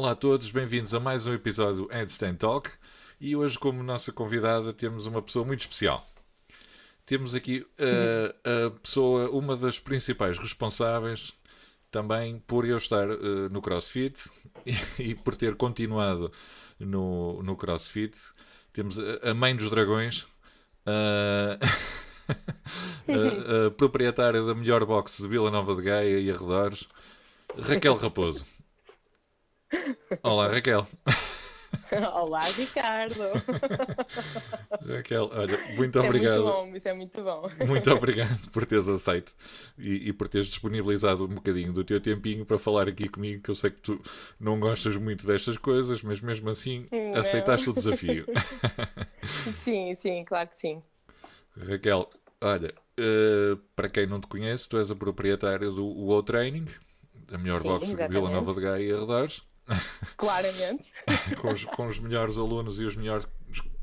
Olá a todos, bem-vindos a mais um episódio do Handstand Talk. E hoje, como nossa convidada, temos uma pessoa muito especial. Temos aqui uh, a pessoa, uma das principais responsáveis também por eu estar uh, no CrossFit e, e, por ter continuado no, no CrossFit. Temos a, a mãe dos dragões, uh, a, a, proprietária da melhor box de Vila Nova de Gaia e arredores, Raquel Raposo. Olá, Raquel. Olá, Ricardo. Raquel, olha, muito isso obrigado. É muito bom, isso é muito bom. Muito obrigado por teres aceito e, e, por teres disponibilizado um bocadinho do teu tempinho para falar aqui comigo, que eu sei que tu não gostas muito destas coisas, mas mesmo assim não. aceitaste o desafio. sim, sim, claro que sim. Raquel, olha, uh, para quem não te conhece, tu és a proprietária do UO Training, a melhor Sim, box de Vila Nova de Gaia e arredores. Claramente. com, os, com, os, melhores alunos e os melhores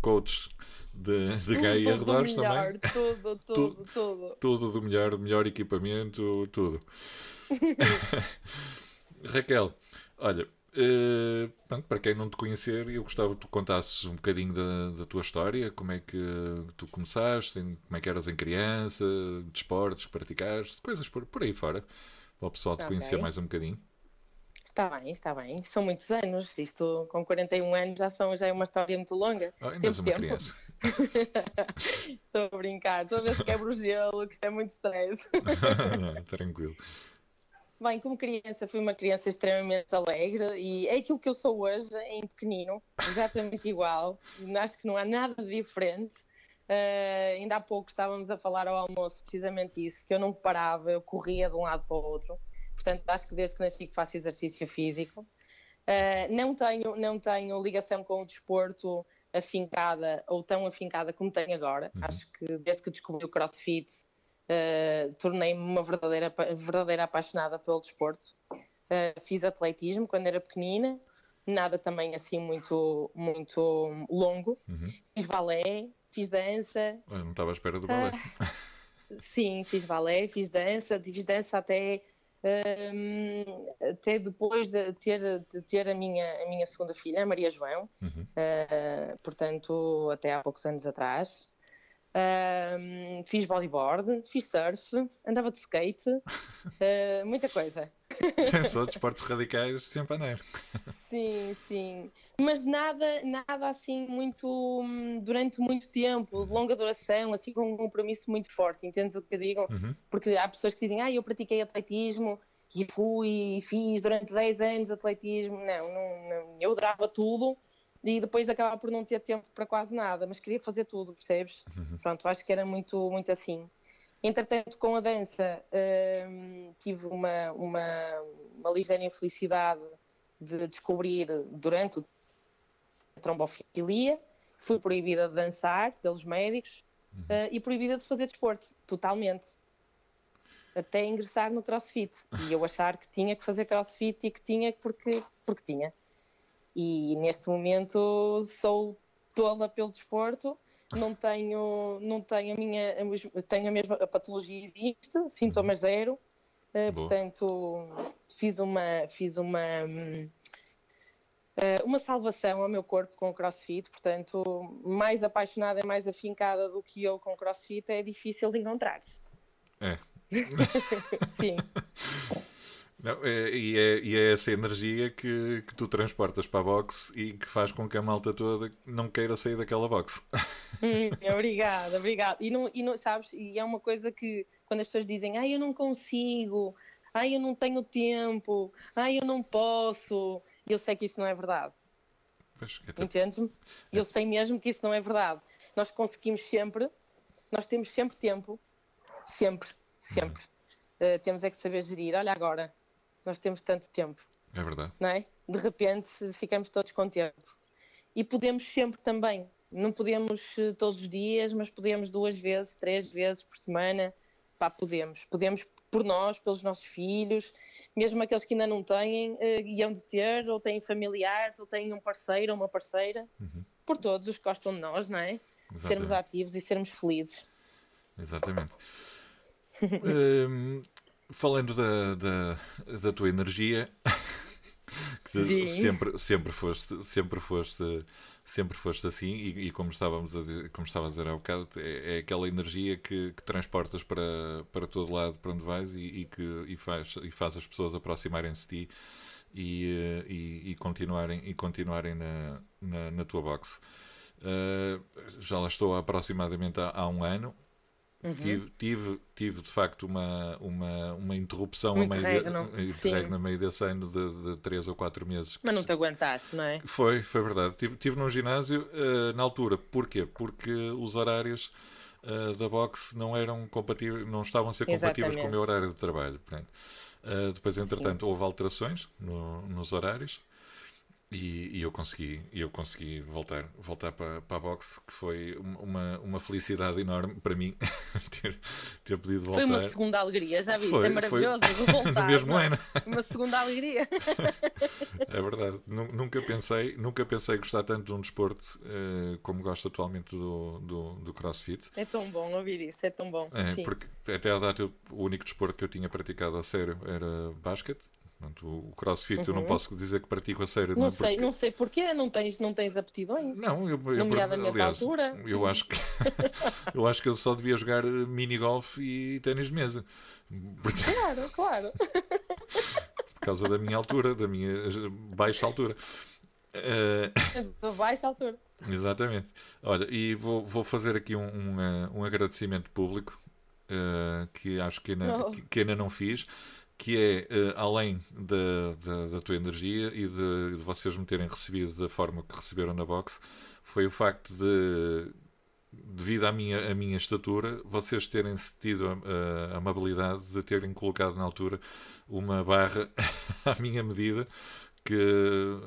coaches de, de Gaia e arredores também. Tudo, tudo, tudo. Tudo do melhor, melhor equipamento, tudo. Raquel, olha, pronto, para quem não te conhecer, eu gostava que tu contasses um bocadinho da, da, tua história, como é que tu começaste, como é que eras em criança, desportos de que praticaste, coisas por, por aí fora, para o pessoal te Ok. conhecer mais um bocadinho. Está bem, está bem. São muitos anos. Isto com 41 anos já, são, já é uma história muito longa. Oh, ainda és uma tempo. criança. Estou a brincar. Estou a ver se quebro o gelo, que isto é muito stress. Não, tranquilo. Bem, como criança, fui uma criança extremamente alegre e é aquilo que eu sou hoje, em pequenino, exatamente igual. Acho que não há nada de diferente. Uh, ainda há pouco estávamos a falar ao almoço precisamente isso, que eu não parava, eu corria de um lado para o outro. Portanto, acho que desde que nasci que faço exercício físico. Uh, não, tenho, não tenho ligação com o desporto afincada ou tão afincada como tenho agora. Uhum. Acho que desde que descobri o crossfit, uh, tornei-me uma verdadeira, verdadeira apaixonada pelo desporto. Uh, fiz atletismo quando era pequenina, nada também assim muito, muito longo. Uhum. Fiz balé, fiz dança. Eu não estava à espera do balé. Sim, fiz balé, fiz dança, fiz dança até um, até depois de ter, de ter a, minha, a minha segunda filha, a Maria João, Uhum. uh, portanto, até há poucos anos atrás. Um, fiz bodyboard, fiz surf, andava de skate, uh, muita coisa. Só desportos radicais sempre a. Sim, sim. Mas nada, nada assim muito hum, durante muito tempo, de longa duração, assim com um compromisso muito forte, entendes o que eu digo? Uhum. Porque há pessoas que dizem, ah, eu pratiquei atletismo e fui e fiz durante 10 anos atletismo. Não, não, não, eu adorava tudo e depois acabava por não ter tempo para quase nada, mas queria fazer tudo, percebes? Uhum. Pronto, acho que era muito, muito assim. Entretanto, com a dança, hum, tive uma, uma, uma ligeira infelicidade de descobrir durante a trombofilia, fui proibida de dançar pelos médicos Uhum. uh, e proibida de fazer desporto, totalmente. Até ingressar no crossfit. E eu achar que tinha que fazer crossfit e que tinha porque, porque tinha. E neste momento sou toda pelo desporto, não tenho, não tenho a minha, tenho a mesma a patologia existe, sintomas zero, uh, portanto fiz uma, fiz uma, hum, uma salvação ao meu corpo com o crossfit, portanto mais apaixonada e mais afincada do que eu com o crossfit é difícil de encontrar. É. Sim, Não, é, e, é, e é essa energia que, que tu transportas para a box e que faz com que a malta toda não queira sair daquela box. Hum, obrigada, obrigada. E não, e não, sabes, e é uma coisa que quando as pessoas dizem, ai, eu não consigo, ai, eu não tenho tempo, ai, eu não posso, eu sei que isso não é verdade. Pois, até- Entendes-me? Eu sei mesmo que isso não é verdade. Nós conseguimos sempre, nós temos sempre tempo, sempre, sempre. Uh, temos é que saber gerir. Olha agora, nós temos tanto tempo, é verdade. não é? De repente ficamos todos com tempo. E podemos sempre também. Não podemos eh, todos os dias, mas podemos duas vezes, três vezes por semana. Pá, podemos. Podemos por nós, pelos nossos filhos, mesmo aqueles que ainda não têm, eh, e hão de ter, ou têm familiares, ou têm um parceiro ou uma parceira. Por todos os que gostam de nós, não é? Sermos Exatamente. ativos e sermos felizes. Exatamente. Hum, falando da, da, da tua energia, que sempre, sempre foste, sempre foste, sempre foste assim e, e como estávamos a dizer, como estava a dizer há bocado, é, é aquela energia que, que, transportas para, para todo lado para onde vais e, e que e faz, e faz as pessoas aproximarem-se de ti e, eh, continuarem, e continuarem na, na, na tua box. Uh, já lá estou aproximadamente há, há um ano. Uhum. Tive, tive, tive de facto uma, uma, uma interrupção Muito a meio, de, no meio desse ano de, de 3 ou 4 meses. Mas não te aguentaste, não é? Foi, foi verdade. Tive, tive num ginásio uh, na altura. Porquê? Porque os horários uh, da boxe não eram compatíveis, não estavam a ser compatíveis Exatamente. com o meu horário de trabalho. Uh, depois, entretanto, Sim. houve alterações no, nos horários e, e, eu consegui, eu consegui voltar, voltar para, para a boxe, que foi uma, uma felicidade enorme para mim ter, ter podido voltar. Foi uma segunda alegria, já vi, foi, é maravilhoso. Foi... Voltar, no mesmo ano. Uma segunda alegria. é verdade. Nunca pensei, nunca pensei gostar tanto de um desporto uh, como gosto atualmente do, do, do, crossfit. É tão bom ouvir isso, é tão bom. É, porque até à data o único desporto que eu tinha praticado a sério era basquete Portanto, o crossfit uhum. eu não uhum. posso dizer que pratico a sério. Não, não sei, porque... não sei porquê, não tens, não tens aptidões. Não, eu, eu nomeadamente aliás, altura. Eu acho que eu acho que eu só devia jogar mini golf e ténis de mesa. Claro, claro. Por causa da minha altura, da minha baixa altura. Uh... Da baixa altura. Exatamente. Olha, e vou, vou fazer aqui um, um, eh, um agradecimento público uh, que acho que ainda, oh. que, que ainda não fiz que é, uh, além da, da, da, tua energia e de, de, vocês me terem recebido da forma que receberam na box, foi o facto de, devido à minha, à minha estatura, vocês terem tido a, a amabilidade de terem colocado na altura uma barra à minha medida, que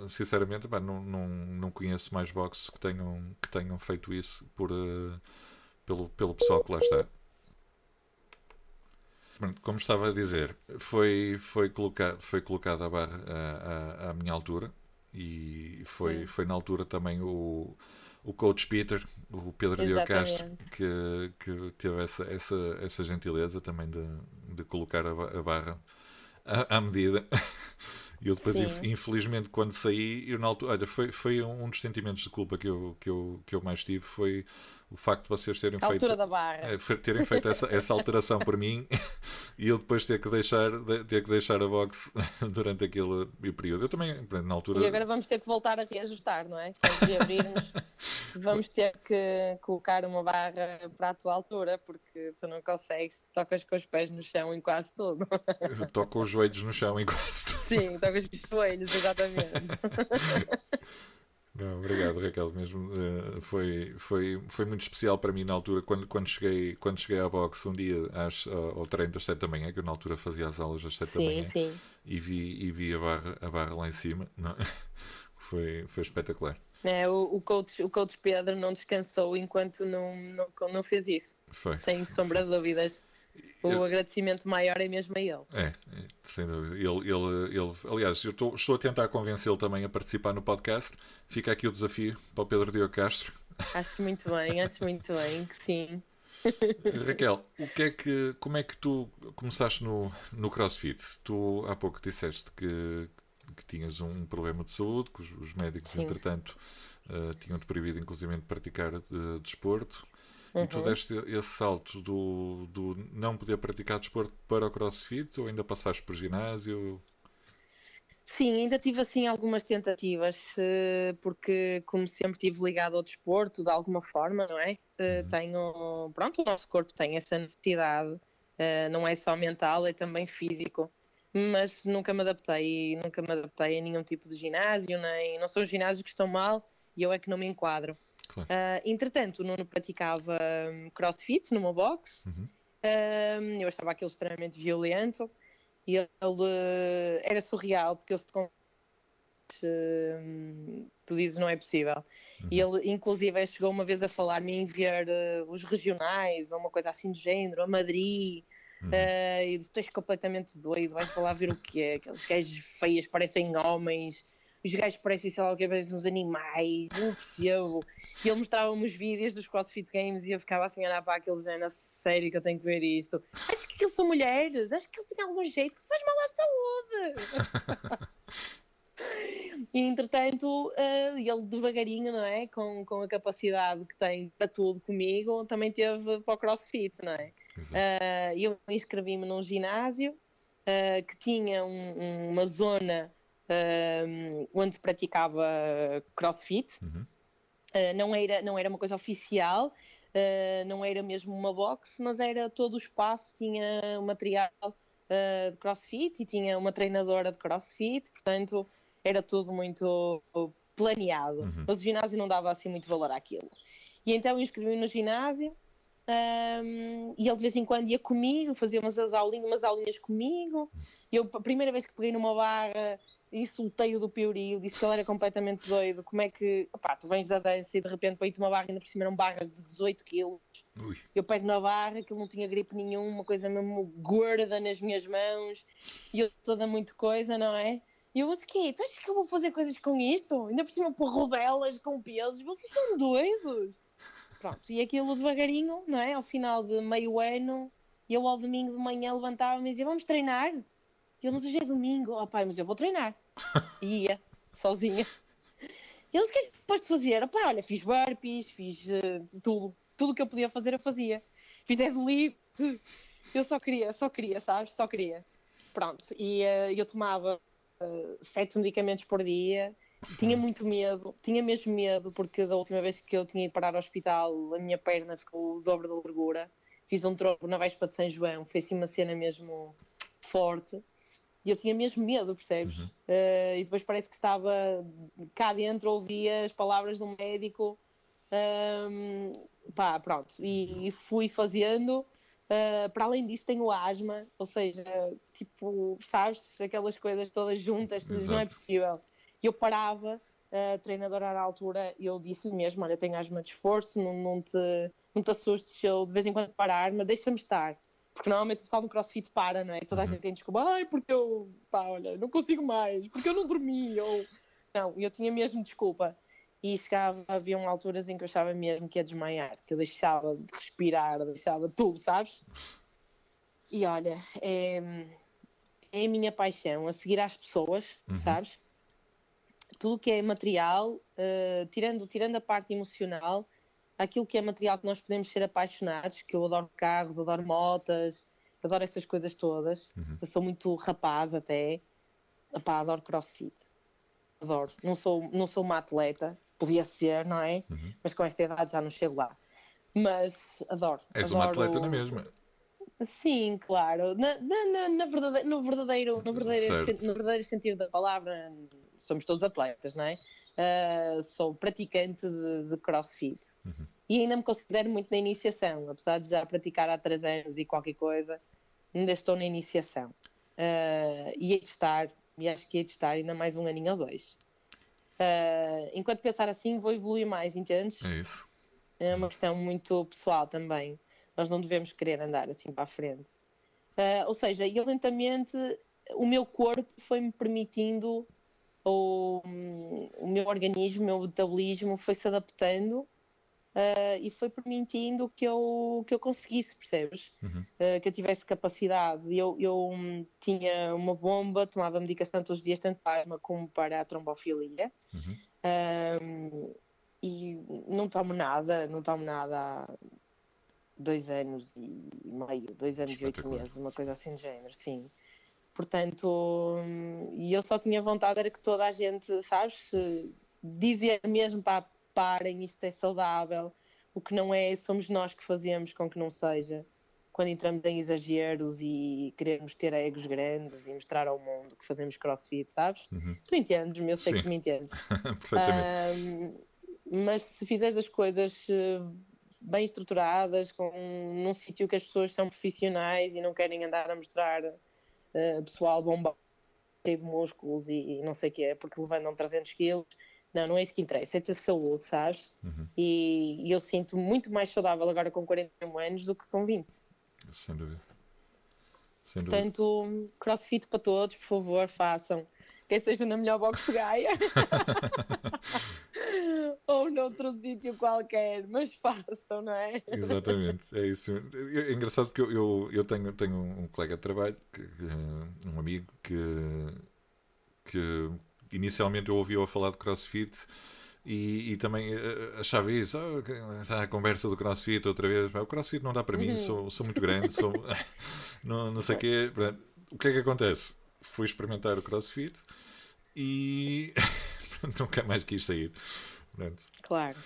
sinceramente não, não, não conheço mais boxes que tenham, que tenham feito isso por, uh, pelo, pelo pessoal que lá está como estava a dizer, foi, foi, colocado, foi colocada a barra à, minha altura e foi, foi na altura também o, o coach Peter, o Pedro Diogo Castro, que, que teve essa, essa, essa gentileza também de, de colocar a, a barra à, à medida. E eu depois, Sim. infelizmente, quando saí, eu na altura, olha, foi, foi um dos sentimentos de culpa que eu, que eu, que eu mais tive, foi o facto de vocês terem feito, é, terem feito essa, essa alteração por mim e eu depois ter que deixar, ter que deixar a box durante aquele período. Eu também, na altura. E agora vamos ter que voltar a reajustar, não é? Quando abrirmos, vamos ter que colocar uma barra para a tua altura, porque tu não consegues, tu tocas com os pés no chão em quase tudo. Toco os joelhos no chão em quase tudo. Sim, tocas os joelhos, exatamente. Não, obrigado Raquel, mesmo uh, foi, foi, foi muito especial para mim na altura, quando, quando, cheguei, quando cheguei à box um dia às, ao treino das 7 da manhã, que eu na altura fazia as aulas às 7 sim, da manhã, sim. E, vi, e vi a barra, a barra lá em cima, não? foi, foi espetacular. É, o, o, coach, o coach Pedro não descansou enquanto não, não, não fez isso, foi, sem sombra de dúvidas. O eu... agradecimento maior é mesmo a ele. É, é sem dúvida. Ele, ele, ele, aliás, eu estou, estou a tentar convencê-lo também a participar no podcast. Fica aqui o desafio para o Pedro Diogo Castro. Acho muito bem, acho muito bem que sim. Raquel, o que é que, como é que tu começaste no, no CrossFit? Tu há pouco disseste que, que tinhas um problema de saúde, que os, os médicos, sim. entretanto, uh, tinham-te proibido, inclusive, de praticar uh, desporto. Uhum. E tu deste esse salto do, do não poder praticar desporto para o crossfit ou ainda passaste por ginásio? Sim, ainda tive assim algumas tentativas, eh, porque como sempre estive ligado ao desporto de alguma forma, não é? Eh, uhum. Tenho, pronto, o nosso corpo tem essa necessidade, eh, não é só mental, é também físico, mas nunca me adaptei, nunca me adaptei a nenhum tipo de ginásio, nem, não são os ginásios que estão mal e eu é que não me enquadro. Claro. Uh, entretanto, o Nuno praticava um, crossfit numa box. Uhum. Uh, eu achava aquilo extremamente violento e ele uh, era surreal porque ele se tu dizes não é possível. Uhum. E ele, inclusive, chegou uma vez a falar-me em ver uh, os regionais ou uma coisa assim do género, a Madrid. Uhum. Uh, e Tu és completamente doido, vais falar ver o que é. Aqueles gajos feios parecem homens, os gajos parecem, sei lá, que parecem uns animais, não percebo. E ele mostrava-me os vídeos dos CrossFit Games e eu ficava assim a olhar para aquele género, sério que eu tenho que ver isto. Acho que aqueles são mulheres, acho que ele tem algum jeito que faz mal à saúde. E entretanto, uh, ele devagarinho, não é? Com, com a capacidade que tem para tudo comigo, também teve para o crossfit, não é? Uh, eu inscrevi-me num ginásio uh, que tinha um, uma zona onde se praticava crossfit. Uhum. não, era, não era uma coisa oficial, não era mesmo uma box, mas era todo o espaço, tinha material de crossfit e tinha uma treinadora de crossfit, portanto era tudo muito planeado, uhum. mas o ginásio não dava assim muito valor àquilo. E então eu inscrevi-me no ginásio um, e ele de vez em quando ia comigo, fazia umas aulinhas, umas aulinhas comigo. Eu, a primeira vez que peguei numa barra, insultei-o do piorio, disse que ele era completamente doido. Como é que, opá, tu vens da dança e de repente para ir-te uma barra, ainda por cima eram barras de 18 quilos. Ui. Eu pego na barra, que ele não tinha gripe nenhuma, uma coisa mesmo gorda nas minhas mãos, e eu toda muito coisa, não é? E eu, mas quê? Tu achas que eu vou fazer coisas com isto? Ainda por cima por rodelas com pesos? Vocês são doidos? Pronto, e aquilo devagarinho, não é? Ao final de meio ano, eu ao domingo de manhã levantava-me e dizia, vamos treinar? E ele, mas hoje é domingo. Oh pai, mas eu vou treinar. E ia, sozinha. E eu, o que é que depois de fazer? Opá, olha, fiz burpees, fiz uh, tudo. Tudo que eu podia fazer, eu fazia. Fiz deadlift. Eu só queria, só queria, sabes? Só queria. Pronto, e uh, eu tomava uh, sete medicamentos por dia. Tinha muito medo, tinha mesmo medo, porque da última vez que eu tinha ido parar ao hospital, a minha perna ficou o dobro da largura. Fiz um trombo na Vespa de São João, foi assim uma cena mesmo forte. E eu tinha mesmo medo, percebes? Uhum. Uh, e depois parece que estava cá dentro, ouvia as palavras do médico. Um, pá, pronto. E, e fui fazendo. Uh, para além disso, tenho asma, ou seja, tipo, sabes, aquelas coisas todas juntas, não é possível. Eu parava, a treinadora na altura, eu disse-lhe mesmo: Olha, eu tenho asma de esforço, não, não, te, não te assustes se eu de vez em quando parar, mas deixa-me estar. Porque normalmente o pessoal no crossfit para, não é? Toda a uhum. gente tem desculpa, ai, porque eu, pá, olha, não consigo mais, porque eu não dormi, ou. Não, eu tinha mesmo desculpa. E chegava, haviam alturas em que eu achava mesmo que ia desmaiar, que eu deixava de respirar, deixava tudo, sabes? E olha, é, é a minha paixão, a seguir às pessoas, uhum. sabes? Tudo que é material, uh, tirando, tirando a parte emocional, aquilo que é material que nós podemos ser apaixonados, que eu adoro carros, adoro motas, adoro essas coisas todas. Uhum. Eu sou muito rapaz até. Epá, adoro crossfit. Adoro. Não sou, não sou uma atleta, podia ser, não é? Uhum. Mas com esta idade já não chego lá. Mas adoro. És adoro... uma atleta na mesma. Sim, claro. Na, na, na, verdade, no, verdadeiro, no, verdadeiro, no verdadeiro sentido da palavra, somos todos atletas, não é? Uh, sou praticante de, de crossfit uhum. e ainda me considero muito na iniciação, apesar de já praticar há três anos e qualquer coisa, ainda estou na iniciação. Uh, e hei de estar, e acho que hei de estar ainda mais um aninho ou dois. Uh, enquanto pensar assim, vou evoluir mais, entendes? É isso. É uma questão muito pessoal também. Nós não devemos querer andar assim para a frente. Uh, ou seja, eu lentamente, o meu corpo foi-me permitindo, ou o meu organismo, o meu metabolismo foi-se adaptando Uh, e foi permitindo que eu, que eu conseguisse, percebes? Uhum. Uh, que eu tivesse capacidade. Eu, eu um, tinha uma bomba, tomava medicação todos os dias, tanto para asma como para a trombofilia. Uhum. Uh, e não tomo nada, não tomo nada há dois anos e meio, dois anos e oito meses, uma coisa assim de género, sim. Portanto, e eu só tinha vontade era que toda a gente, sabes, dizer mesmo para parem, isto é saudável. O que não é, somos nós que fazemos com que não seja. Quando entramos em exageros e queremos ter egos grandes e mostrar ao mundo que fazemos crossfit, sabes? Uhum. Tu entendes-me, eu sei Sim. que me entendes. Perfeitamente. Um, mas se fizeres as coisas eh, bem estruturadas, com, num sítio que as pessoas são profissionais e não querem andar a mostrar uh, pessoal bomba cheio de músculos e, e não sei o que é, porque levantam 300 quilos, não, não é isso que interessa, é ter saúde, sabes? Uhum. E, e, eu sinto muito mais saudável agora com 41 anos do que com 20. Sem dúvida. Sem dúvida. Portanto, crossfit para todos, por favor, façam. Quer seja na melhor box de Gaia ou noutro sítio qualquer, mas façam, não é? Exatamente, é isso. É engraçado porque eu, eu, eu tenho, tenho um colega de trabalho, que, um amigo, que, que inicialmente eu ouvi-o falar de crossfit e, e também uh, achava isso, oh, a conversa do crossfit outra vez. O crossfit não dá para mim, uhum. sou, sou muito grande, sou, não, não sei o quê. O que é que acontece? Fui experimentar o crossfit e nunca mais quis sair. Pronto. Claro.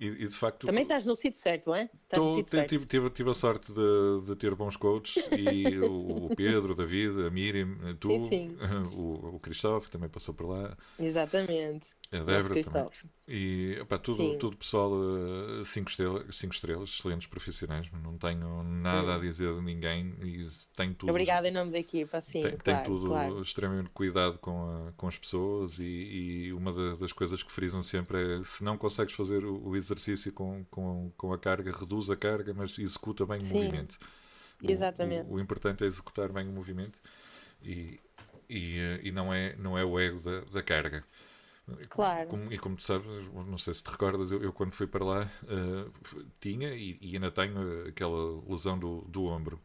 E, e, de facto. Também estás no sítio certo, não é? Tô, tive, tive, tive, a sorte de, de, ter bons coaches e o, o, Pedro, o David, a Miriam, tu, sim, sim. O, o Cristóvão também passou por lá. Exatamente. A Débora também. E opa, tudo, tudo pessoal 5 uh, estrelas, cinco estrelas, excelentes profissionais. Não tenho nada a dizer de ninguém e tenho tudo. Obrigada em nome da equipa, sim. Tem, claro, tem tudo claro. extremamente cuidado com, a, com as pessoas e, e uma da, das coisas que frisam sempre é se não consegues fazer o, o, exercício com, com, com a carga, reduz a carga, mas executa bem sim. o movimento. Exatamente. O, o, importante é executar bem o movimento e, e, uh, e não, é, não é o ego da, da carga. Claro. Como, e como tu sabes, não sei se te recordas, eu, eu quando fui para lá uh, tinha e, e, ainda tenho aquela lesão do, do ombro.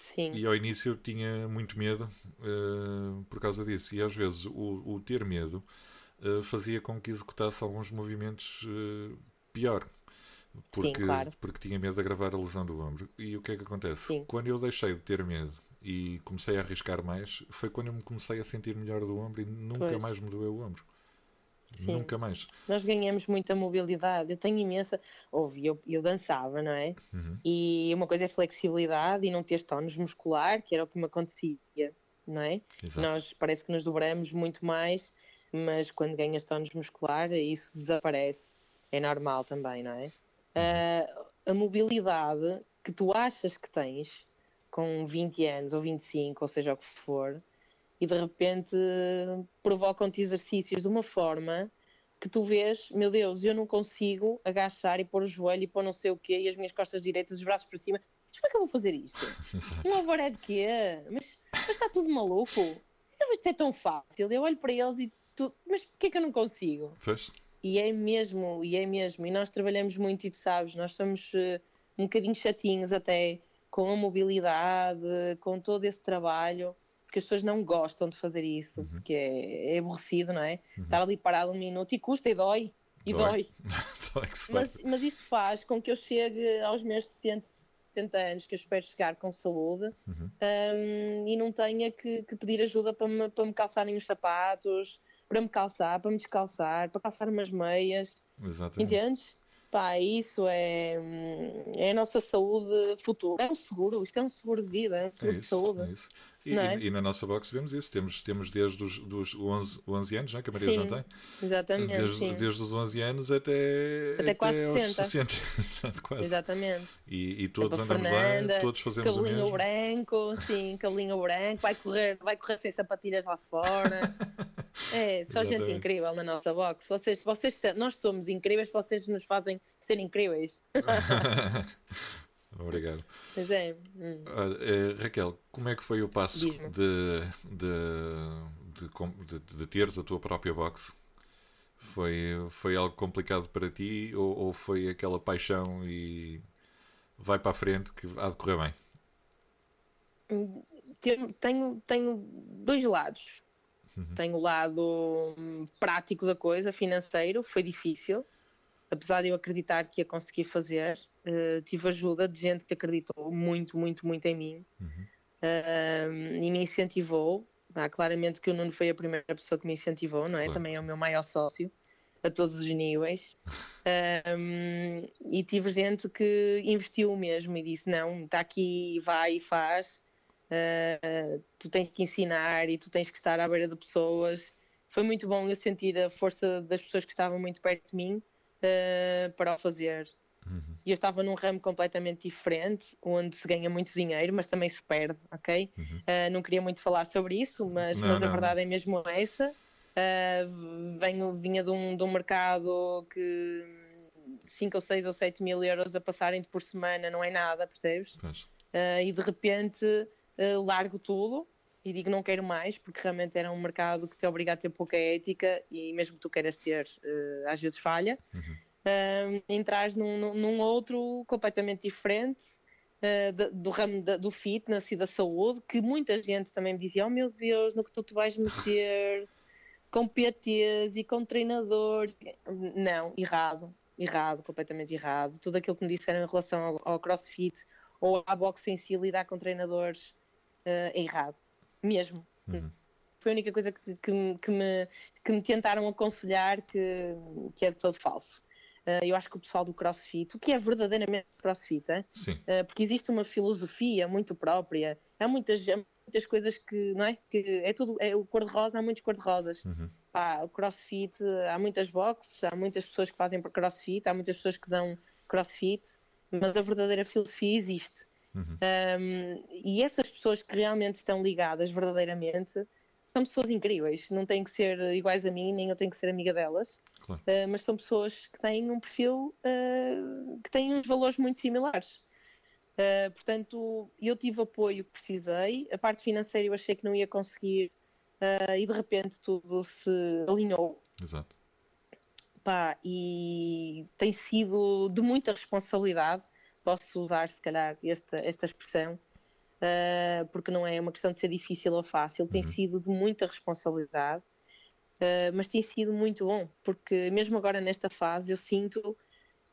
Sim. E ao início eu tinha muito medo uh, por causa disso. E às vezes o, o ter medo uh, fazia com que executasse alguns movimentos pior. Porque, Sim, claro. porque tinha medo de agravar a lesão do ombro. E o que é que acontece? Sim. Quando eu deixei de ter medo e comecei a arriscar mais, foi quando eu me comecei a sentir melhor do ombro e nunca pois. mais me doeu o ombro. Sim. Nunca mais. Nós ganhamos muita mobilidade. Eu tenho imensa. Ouvi, eu, eu dançava, não é? Uhum. E uma coisa é flexibilidade e não ter tónus muscular, que era o que me acontecia, não é? Exato. Nós parece que nos dobramos muito mais, mas quando ganhas tónus muscular, isso desaparece. É normal também, não é? Uhum. Uh, a mobilidade que tu achas que tens com 20 anos ou 25, ou seja o que for, e de repente provocam-te exercícios de uma forma que tu vês, meu Deus, eu não consigo agachar e pôr o joelho e pôr não sei o quê e as minhas costas direitas, os braços para cima. Mas como é que eu vou fazer isto? Um overhead de quê? Mas, mas está tudo maluco? Isto é tão fácil. Eu olho para eles e tu, mas porquê que eu não consigo? Fez? E é mesmo, e é mesmo. E nós trabalhamos muito e tu sabes, nós somos uh, um bocadinho chatinhos até com a mobilidade, com todo esse trabalho porque as pessoas não gostam de fazer isso, uhum. porque é, é, aborrecido, não é? Uhum. Estar ali parado um minuto e custa e dói. E dói. dói. mas, mas, isso faz com que eu chegue aos meus 70, 70 anos, que eu espero chegar com saúde, uhum. um, e não tenha que, que, pedir ajuda para me, para me calçarem os sapatos, para me calçar, para me descalçar, para calçar umas meias. Exatamente. Entendes? Pá, isso é, é a nossa saúde futura. É um seguro, isto é um seguro de vida, é um seguro é isso, de saúde. É isso. E, é? e, e, na nossa box vemos isso. Temos, temos desde os dos 11, 11 anos, não é? que a Maria sim, já tem. Exatamente. Desde, desde os 11 anos até, até, até quase aos 60. 60 quase. Exatamente. E, e todos andamos Fernanda, lá, todos fazemos o mesmo. branco, sim, cabelinho branco, vai correr, vai correr sem sapatilhas lá fora. É, só Exatamente. gente incrível na nossa box. Vocês, vocês, nós somos incríveis, vocês nos fazem ser incríveis. Obrigado. Pois é. Hum. Uh, Raquel, como é que foi o passo de, de, de, de, de teres a tua própria box? Foi, foi algo complicado para ti ou, ou foi aquela paixão e vai para a frente que há de correr bem? Hum, tenho, tenho dois lados. Uhum. Tenho o lado hum, prático da coisa, financeiro, foi difícil apesar de eu acreditar que ia conseguir fazer, uh, tive ajuda de gente que acreditou muito, muito, muito em mim uhum. uh, e me incentivou. Ah, claramente que o Nuno foi a primeira pessoa que me incentivou, não é? Claro. Também é o meu maior sócio a todos os níveis. um, e tive gente que investiu mesmo e disse: Não, está aqui, vai e faz. Uh, tu tens que ensinar e tu tens que estar à beira de pessoas. Foi muito bom eu sentir a força das pessoas que estavam muito perto de mim uh, para o fazer. Uhum. Eu estava num ramo completamente diferente, onde se ganha muito dinheiro, mas também se perde, ok? Uhum. Uh, não queria muito falar sobre isso, mas, não, mas não, a verdade não. é mesmo essa. Uh, venho, vinha de um, de um mercado que 5 ou 6 ou 7 mil euros a passarem por semana não é nada, percebes? Uh, e de repente uh, largo tudo e digo não quero mais, porque realmente era um mercado que te obriga a ter pouca ética e mesmo que tu queiras ter, uh, às vezes falha. Uhum. Uh, entras num, num, outro completamente diferente uh, do, do ramo da, do fitness e da saúde, que muita gente também me dizia: Oh meu Deus, no que tu, tu vais meter, com PTs e com treinadores. Não, errado, errado, completamente errado. Tudo aquilo que me disseram em relação ao, ao crossfit ou à boxe em si, lidar com treinadores uh, é errado, mesmo. Uhum. Foi a única coisa que, que, que, me, que me tentaram aconselhar que, que é de todo falso. Uh, eu acho que o pessoal do CrossFit, o que é verdadeiramente CrossFit, é? Uh, porque existe uma filosofia muito própria, há muitas, há muitas coisas que, não é? Que é tudo, é o cor-de-rosa, há muitos cor-de-rosas. Uhum. o CrossFit, há muitas boxes, há muitas pessoas que fazem para CrossFit, há muitas pessoas que dão CrossFit, mas a verdadeira filosofia existe. Uhum. Um, e essas pessoas que realmente estão ligadas verdadeiramente são pessoas incríveis, não têm que ser iguais a mim, nem eu tenho que ser amiga delas, claro. uh, mas são pessoas que têm um perfil uh, que têm uns valores muito similares. Uh, portanto, eu tive apoio que precisei, a parte financeira eu achei que não ia conseguir e de repente tudo se alinhou. Exato. Pá, e tem sido de muita responsabilidade, posso usar se calhar esta, esta expressão, uh, porque não é uma questão de ser difícil ou fácil, tem uhum. sido de muita responsabilidade, uh, mas tem sido muito bom, porque mesmo agora nesta fase eu sinto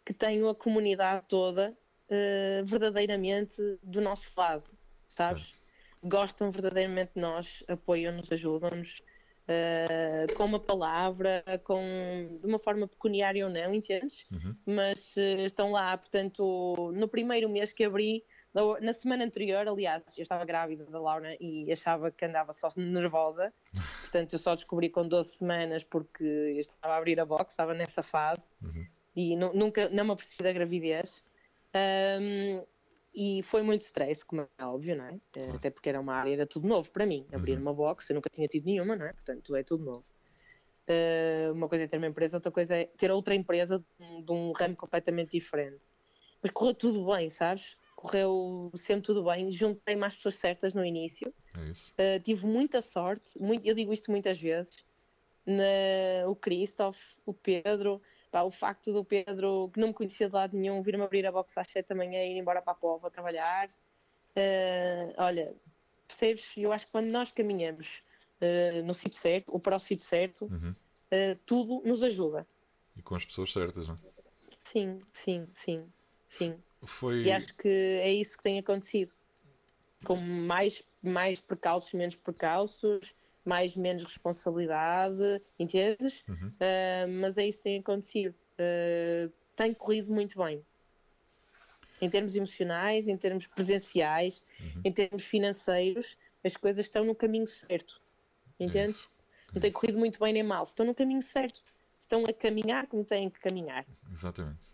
que tenho a comunidade toda uh, verdadeiramente do nosso lado, sabes? Certo. Gostam verdadeiramente de nós, apoiam-nos, ajudam-nos. Uh, com uma palavra, com, de uma forma pecuniária ou não, entendes? Uhum. Mas uh, estão lá, portanto, no primeiro mês que abri, na semana anterior, aliás, eu estava grávida da Laura e achava que andava só nervosa, portanto eu só descobri com 12 semanas porque eu estava a abrir a box, estava nessa fase uhum. e nunca não me apercebi da gravidez. Um, e foi muito stress, como é óbvio, não é? Uhum. Até porque era uma área, era tudo novo para mim. Abrir uhum. uma box, eu nunca tinha tido nenhuma, não é? Portanto, é tudo novo. Uh, uma coisa é ter uma empresa, outra coisa é ter outra empresa de um, de um ramo completamente diferente. Mas correu tudo bem, sabes? correu sempre tudo bem, juntei mais pessoas certas no início. É uh, tive muita sorte, muito, eu digo isto muitas vezes. Na, o Christoph, o Pedro, pá, o facto do Pedro, que não me conhecia de lado nenhum, vir-me abrir a box às 7 da manhã e ir embora para a Pova trabalhar. Uh, olha, percebes? Eu acho que quando nós caminhamos uh, no sítio certo, ou para o sítio certo, uhum. tudo nos ajuda. E com as pessoas certas, não é? Sim, sim, sim, sim. Foi... E acho que é isso que tem acontecido. Com mais, mais precalços, menos precalços, mais, menos responsabilidade, entendes? Uhum. Uh, mas é isso que tem acontecido. Uh, tem corrido muito bem. Em termos emocionais, em termos presenciais, uhum. em termos financeiros, as coisas estão no caminho certo. Entendes? É Não tem corrido muito bem nem mal. Estão no caminho certo. Estão a caminhar como têm que caminhar. Exatamente.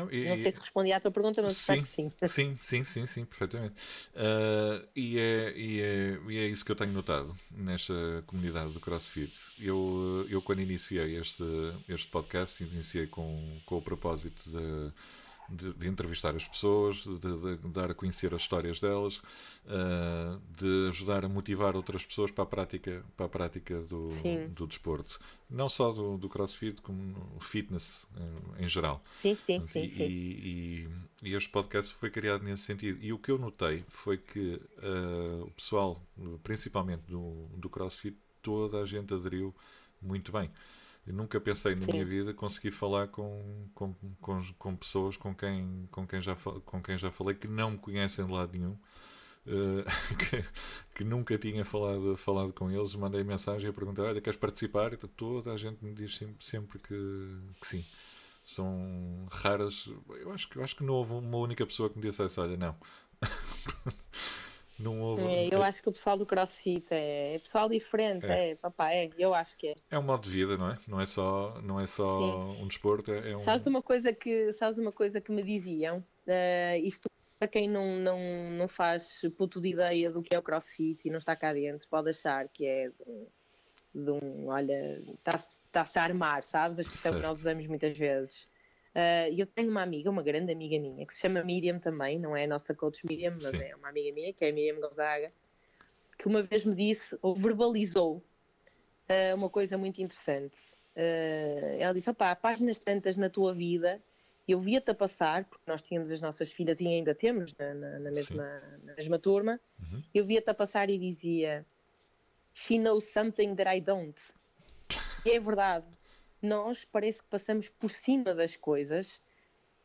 Não, e, não sei se respondi à tua pergunta, mas sim, sim. Sim, sim, sim, sim, perfeitamente. Uh, e, é, e, é, e é isso que eu tenho notado nesta comunidade do CrossFit. Eu, eu quando iniciei este, este podcast, iniciei com, com o propósito de de, de entrevistar as pessoas, de, de, dar a conhecer as histórias delas, uh, de ajudar a motivar outras pessoas para a prática, para a prática do, do desporto. Não só do, do crossfit, como no fitness em, em geral. Sim, sim, sim. E, sim. E, e, este podcast foi criado nesse sentido. E o que eu notei foi que uh, o pessoal, principalmente do, do crossfit, toda a gente aderiu muito bem. Eu nunca pensei na Sim. minha vida conseguir falar com, com, com, com, pessoas com quem, com, quem já, com quem já falei que não me conhecem de lado nenhum. Uh, que, que, nunca tinha falado, falado com eles, mandei mensagem a perguntar: Olha, queres participar? E toda a gente me diz sempre, sempre que, que sim. São raras. Eu acho, eu acho que não houve uma única pessoa que me dissesse: Olha, não. Não houve. É, eu acho que o pessoal do CrossFit é, é pessoal diferente, é. é, papá, é, eu acho que é. É um modo de vida, não é? Não é só, não é só um desporto, é, é um... Sabes uma coisa que, sabes uma coisa que me diziam? Uh, isto para quem não, não, não faz puto de ideia do que é o CrossFit e não está cá dentro, pode achar que é de, de um, olha, está-se a armar, sabes? A expressão que nós usamos muitas vezes. Uh, eu tenho uma amiga, uma grande amiga minha, que se chama Miriam também, não é a nossa coach Miriam, mas Sim. é uma amiga minha, que é a Miriam Gonzaga, que uma vez me disse, ou verbalizou, uh, uma coisa muito interessante. Uh, ela disse: opá, páginas tantas na tua vida, eu via-te a passar, porque nós tínhamos as nossas filhas e ainda temos na, na, na mesma, na mesma turma, uhum. eu via-te a passar e dizia: She knows something that I don't. E é verdade. Nós parece que passamos por cima das coisas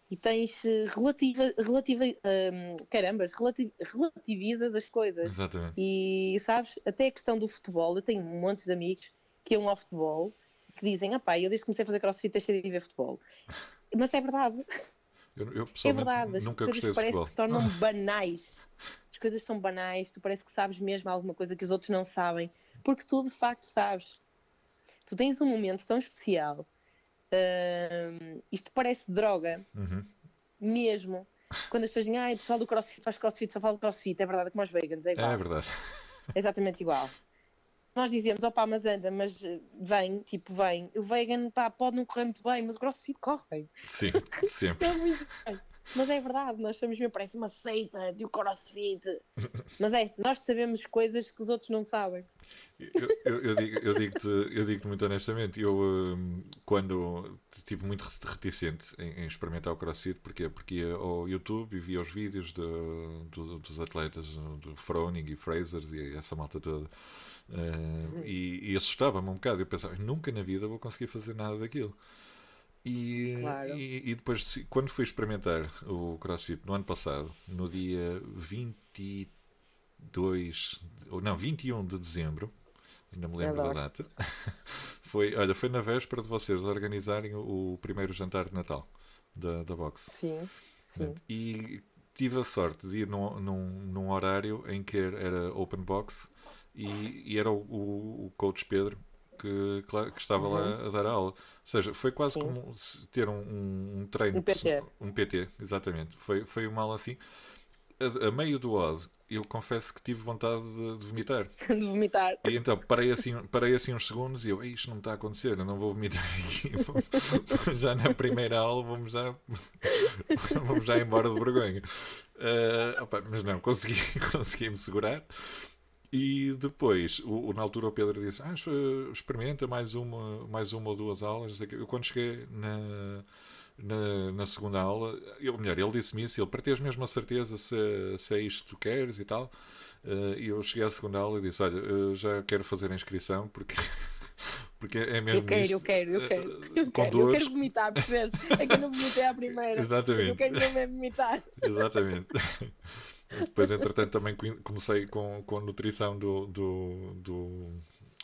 e tens eh, relativa, relativa um, carambas, relativ, relativizas as coisas. Exatamente. E sabes, até a questão do futebol, eu tenho um monte de amigos que iam ao futebol que dizem, ah pá, eu desde que comecei a fazer crossfit deixei de ver futebol. Mas é verdade. Eu, eu É verdade, as nunca coisas parece futebol. que se tornam banais. As coisas são banais, tu parece que sabes mesmo alguma coisa que os outros não sabem, porque tu de facto sabes. Tu tens um momento tão especial. hum, isto parece droga, Uhum. mesmo. Quando as pessoas dizem, ah, o pessoal do crossfit faz crossfit, só fala crossfit, é verdade, como os vegans, é igual. É verdade. É exatamente igual. Nós dizemos, opá, mas anda, mas eh, vem, tipo, vem. O vegan, pá, pode não correr muito bem, mas o crossfit corre bem. Sim, sempre. É muito bem. Mas é verdade, nós somos mesmo, parece uma seita de crossfit. Mas é, nós sabemos coisas que os outros não sabem. Eu, eu, eu digo, eu digo-te eu digo muito honestamente, eu hum, quando estive muito reticente em, em experimentar o CrossFit, porquê? Porque ia ao YouTube e via os vídeos de, do- dos atletas do Froning e Frasers e essa malta toda. Uh, e, e assustava-me um bocado. Eu pensava, nunca na vida vou conseguir fazer nada daquilo. E, Claro. e, e depois, quando fui experimentar o CrossFit no ano passado, no dia 22, ou não, 21 de dezembro, ainda me lembro da Adoro. data, foi, olha, foi na véspera de vocês organizarem o, primeiro jantar de Natal da, da box. Sim, sim. E tive a sorte de ir num, num, num horário em que era, era open box e, e era o, o, o coach Pedro que, que estava lá a dar a aula. Ou seja, foi quase Uhum. Sim. como ter um, um, treino. Um PT. Um PT, exatamente. Foi, foi uma aula assim. A, a meio do Oz, eu confesso que tive vontade de, de vomitar. De vomitar. E então parei assim, parei assim uns segundos e eu, "Ei, isto não me está a acontecer, eu não vou vomitar aqui. Já na primeira aula vamos já, vamos já embora de vergonha. Eh, opa, mas não, consegui, consegui me segurar. E depois, o, o- na altura, o Pedro disse: ah, experimenta mais uma, mais uma ou duas aulas. não sei o quê." Eu, quando cheguei na, na, na segunda aula, eu, melhor, ele disse-me isso: ele, para teres mesmo a certeza se, se é isto que tu queres e tal. Eh, E eu cheguei à segunda aula e disse: Olha, eu já quero fazer a inscrição porque, porque é mesmo. Eu quero, isto. eu quero, eu Eh, quero. eh, Eu com quero, eu dores. quero vomitar, percebeste? É que eu não vomitei à primeira. Exatamente. Eu quero mesmo vomitar. Exatamente. Depois, entretanto, também co- comecei com, com a nutrição do, do, do,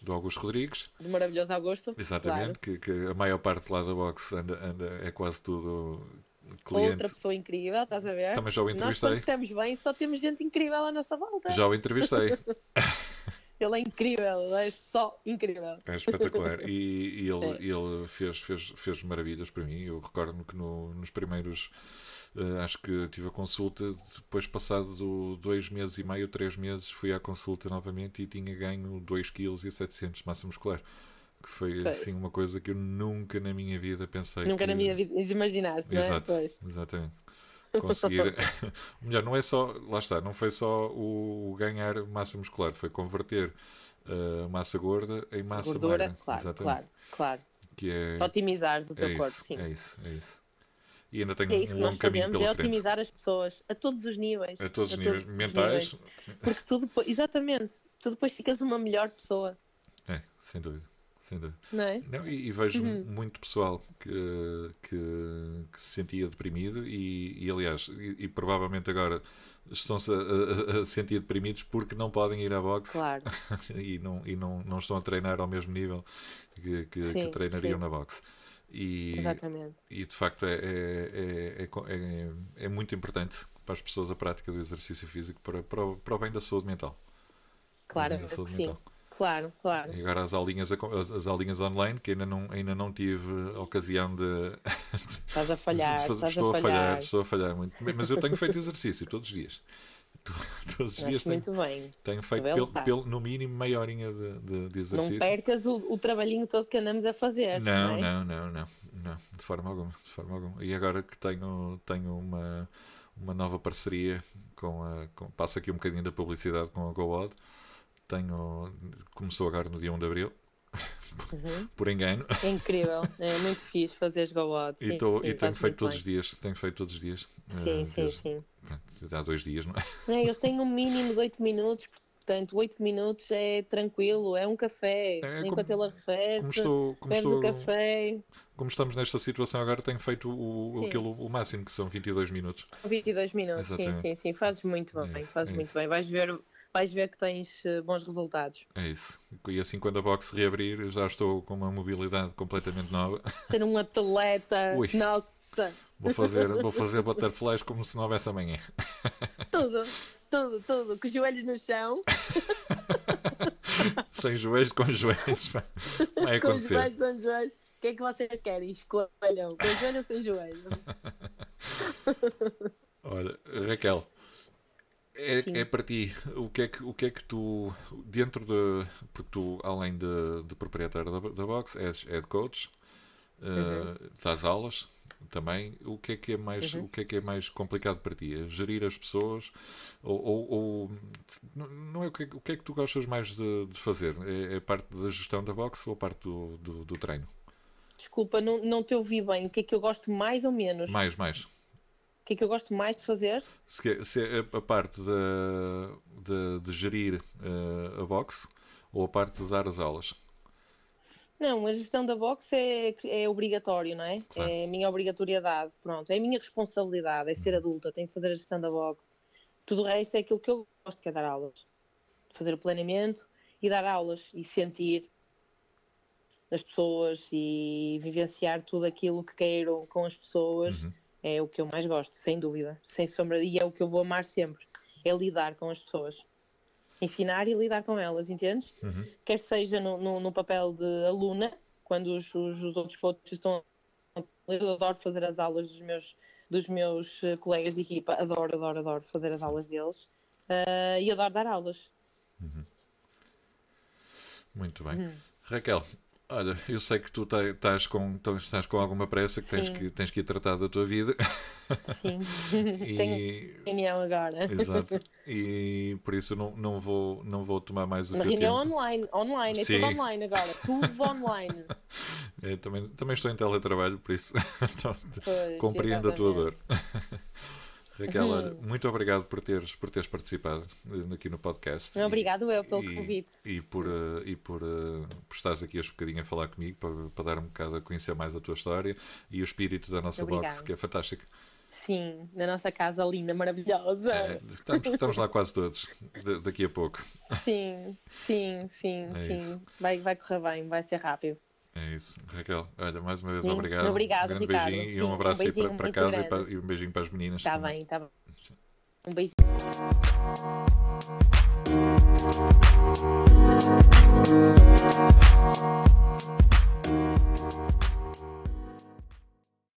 do Augusto Rodrigues. Do maravilhoso Augusto. Exatamente, que, que a maior parte lá da box anda, anda, é quase tudo Claro. cliente. Outra pessoa incrível, estás a ver? Também já o Nós, entrevistei. estamos bem, só temos gente incrível à nossa volta. Já o entrevistei. Ele é incrível, ele é só incrível. É espetacular. E, e ele, É. ele fez, fez, fez maravilhas para mim. Eu recordo-me que no- nos primeiros. eh, acho que tive a consulta. Depois, passado do dois meses e meio, três meses, fui à consulta novamente e tinha ganho 2,7 kg de massa muscular. Que foi Pois. assim uma coisa que eu nunca na minha vida pensei. Nunca que... na minha vida imaginaste, não é? Exato, Pois. exatamente. Conseguir. melhor, não é só. Lá está, não foi só o ganhar massa muscular, foi converter a massa gorda em massa Gordura, magra. claro, exatamente. claro, claro. Que é, Para otimizares o teu é, corpo, isso, sim. é isso, é isso. E ainda tenho É isso um que nós fazemos, é frente. otimizar as pessoas a todos os níveis. A todos os a níveis mentais. níveis. Porque tu depois, exatamente, tu depois ficas uma melhor pessoa, É, sem dúvida. Sem dúvida. não é? Não, e, e vejo Uhum. muito pessoal que, que, que se sentia deprimido e, e, aliás, e, e provavelmente agora estão-se a, a- a sentir deprimidos porque não podem ir à boxe Claro, e, não, e não, não estão a treinar ao mesmo nível que, que, que Sim, treinariam sim. na boxe. E, exatamente. e de facto é, é, é, é é- é muito importante para as pessoas a prática do exercício físico para, para, o, para o bem da saúde mental. Claro, da saúde sim. Claro, claro. E agora as aulinhas, as, as aulinhas online, que ainda não, ainda não tive ocasião de. Estás a falhar, estás estou a falhar. estou a falhar muito. Mas eu tenho feito exercício todos os dias. Todos os dias tenho, muito bem. tenho feito pelo, tá. pelo- no mínimo meia horinha de, de, de exercício. Não percas o, o trabalhinho todo que andamos a fazer. Não, é? não, não, não, não, de forma alguma, de forma alguma. E agora que tenho, tenho uma, uma nova parceria com a. Com, passo aqui um bocadinho da publicidade com a GoOd. Tenho. Começou agora no dia 1 de Abril, Uhum. por engano. É incrível, é muito fixe fazeres go out. e, tô, e tenho feito todos os dias. Tenho feito todos os dias. Sim, eh, sim, desde- sim. pronto, há dois dias, não é? É, eles têm um mínimo de 8 minutos, portanto portanto, 8 minutos é tranquilo, é um café, É enquanto como- ele arrefece, Como, estou, como, bebes o café, como estamos nesta situação agora, tenho feito o, Sim. aquilo, o máximo, que são 22 minutos. 22 minutos, sim, Exatamente. sim, sim, fazes muito É bem, isso, fazes é muito bem, vais ver, vais ver que tens eh, bons resultados. É isso. E assim, quando a box reabrir, eu já estou com uma mobilidade completamente nova. Ser um atleta, Ui. nossa, Vou fazer, vou fazer butterflies como se não houvesse amanhã. tudo, tudo, tudo, com os joelhos no chão, Sem joelhos, com joelhos. Vai com os acontecer. joelhos, sem joelhos. O que é que vocês querem? Escolham, com joelho ou sem joelho? Olha, Raquel, é, Sim. é para ti, o que é que, o que, é que tu, dentro de. Porque tu, além de, de proprietário da, da box, és head coach, uh, dás aulas também. O que é que é mais, Uhum. o que é que é mais complicado para ti? É gerir as pessoas? Ou, ou- ou- não é o que, é que- o que é que tu gostas mais de, de fazer? É, é parte da gestão da box ou a parte do, do, do treino? Desculpa, não, não te ouvi bem. O que é que eu gosto mais ou menos? Mais, mais. O que é que eu gosto mais de fazer? Se, se é a, parte de, de, de gerir eh, a box ou a parte de dar as aulas? Não, a gestão da box é, é obrigatório, não é? Claro. É a minha obrigatoriedade, pronto. É a minha responsabilidade, é ser adulta, tenho que fazer a gestão da box. Tudo o resto é aquilo que eu gosto, que é dar aulas. Fazer o planeamento e dar aulas e sentir as pessoas e vivenciar tudo aquilo que quero com as pessoas Uhum. É o que eu mais gosto, sem dúvida, sem sombra, e é o que eu vou amar sempre, é lidar com as pessoas. Ensinar e lidar com elas, entendes? Uhum. quer seja no, no, no papel de aluna, quando os, os, os outros coaches estão. Eu adoro fazer as aulas dos meus, dos meus eh, colegas de equipa, adoro, adoro, adoro fazer as aulas deles Ah, e adoro dar aulas. Muito bem. Uhum. Raquel, olha, eu sei que tu estás com, estás com alguma pressa, que tens, que tens que ir tratar da tua vida. Sim, E, tenho reunião agora. exato. E por isso não, não, vou, não vou tomar mais o Uma teu reunião tempo. online, online, é Sim. tudo online agora, tudo online. É, também, também estou em teletrabalho, por isso então, Pois, compreendo a tua exatamente. dor. Raquel, olha, Uhum. muito obrigado por teres, por teres participado aqui no podcast. E- Obrigado eu pelo e, convite. E por, eh, e por, eh, por estares aqui hoje bocadinho a falar comigo, para, para dar um bocado a conhecer mais a tua história e o espírito da nossa box, Obrigada. que é fantástico. Sim, na nossa casa linda, maravilhosa. É, estamos, estamos lá quase todos, da- daqui a pouco. Sim, sim, sim, É sim. isso. Vai, vai correr bem, vai ser rápido. É isso. Raquel, olha, mais uma vez Sim. obrigado. Obrigado, um grande Ricardo. beijinho Sim, e um abraço um aí para, para casa e, para, e, um beijinho para as meninas. Está bem, está bem. Um beijinho.